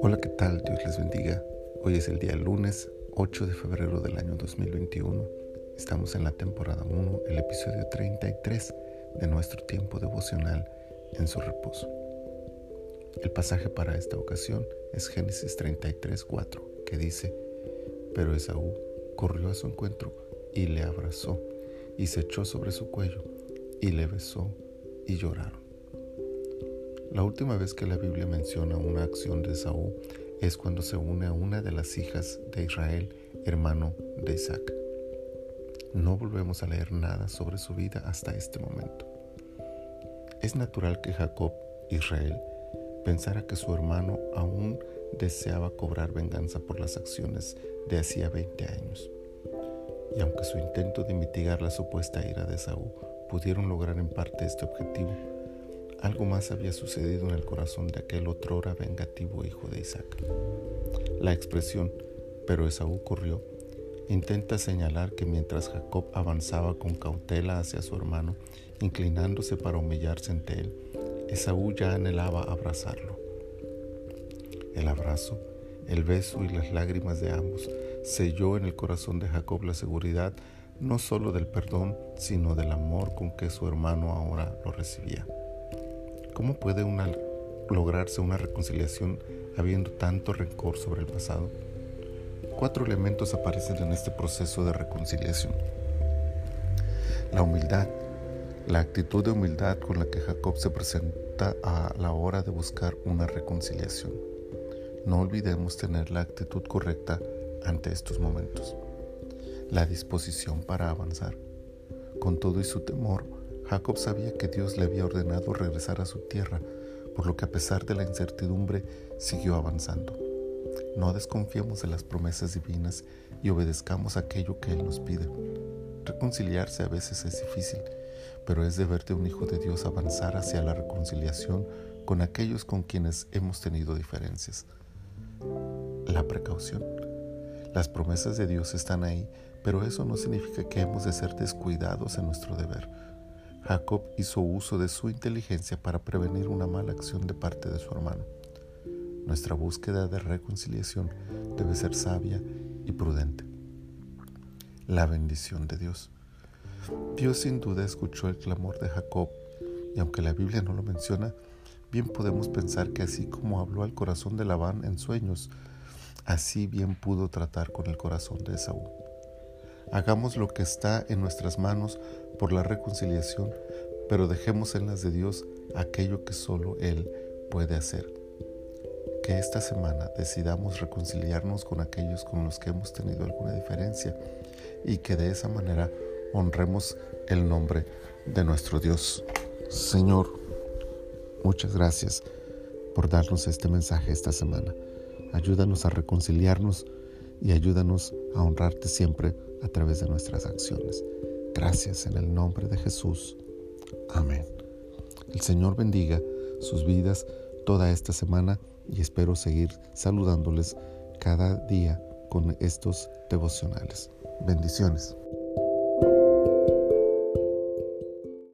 Hola, ¿qué tal? Dios les bendiga. Hoy es el día lunes 8 de febrero del año 2021. Estamos en la temporada 1, el episodio 33 de nuestro tiempo devocional en su reposo. El pasaje para esta ocasión es Génesis 33, 4, que dice, pero Esaú corrió a su encuentro y le abrazó y se echó sobre su cuello y le besó y lloraron. La última vez que la Biblia menciona una acción de Saúl es cuando se une a una de las hijas de Israel, hermano de Isaac. No volvemos a leer nada sobre su vida hasta este momento. Es natural que Jacob, Israel, pensara que su hermano aún deseaba cobrar venganza por las acciones de hacía 20 años. Y aunque su intento de mitigar la supuesta ira de Saúl pudieron lograr en parte este objetivo, algo más había sucedido en el corazón de aquel otrora vengativo hijo de Isaac. La expresión, pero Esaú corrió, intenta señalar que mientras Jacob avanzaba con cautela hacia su hermano, inclinándose para humillarse ante él, Esaú ya anhelaba abrazarlo. El abrazo, el beso y las lágrimas de ambos selló en el corazón de Jacob la seguridad no solo del perdón, sino del amor con que su hermano ahora lo recibía. ¿Cómo puede lograrse una reconciliación habiendo tanto rencor sobre el pasado? Cuatro elementos aparecen en este proceso de reconciliación. La humildad, la actitud de humildad con la que Jacob se presenta a la hora de buscar una reconciliación. No olvidemos tener la actitud correcta ante estos momentos. La disposición para avanzar. Con todo y su temor, Jacob sabía que Dios le había ordenado regresar a su tierra, por lo que a pesar de la incertidumbre siguió avanzando. No desconfiemos de las promesas divinas y obedezcamos aquello que Él nos pide. Reconciliarse a veces es difícil, pero es deber de un hijo de Dios avanzar hacia la reconciliación con aquellos con quienes hemos tenido diferencias. La precaución. Las promesas de Dios están ahí, pero eso no significa que hemos de ser descuidados en nuestro deber. Jacob hizo uso de su inteligencia para prevenir una mala acción de parte de su hermano. Nuestra búsqueda de reconciliación debe ser sabia y prudente. La bendición de Dios. Dios sin duda escuchó el clamor de Jacob y aunque la Biblia no lo menciona, bien podemos pensar que así como habló al corazón de Labán en sueños, así bien pudo tratar con el corazón de Esaú. Hagamos lo que está en nuestras manos por la reconciliación, pero dejemos en las de Dios aquello que solo Él puede hacer. Que esta semana decidamos reconciliarnos con aquellos con los que hemos tenido alguna diferencia y que de esa manera honremos el nombre de nuestro Dios. Señor, muchas gracias por darnos este mensaje esta semana. Ayúdanos a reconciliarnos y ayúdanos a honrarte siempre a través de nuestras acciones. Gracias en el nombre de Jesús. Amén. El Señor bendiga sus vidas toda esta semana y espero seguir saludándoles cada día con estos devocionales. Bendiciones.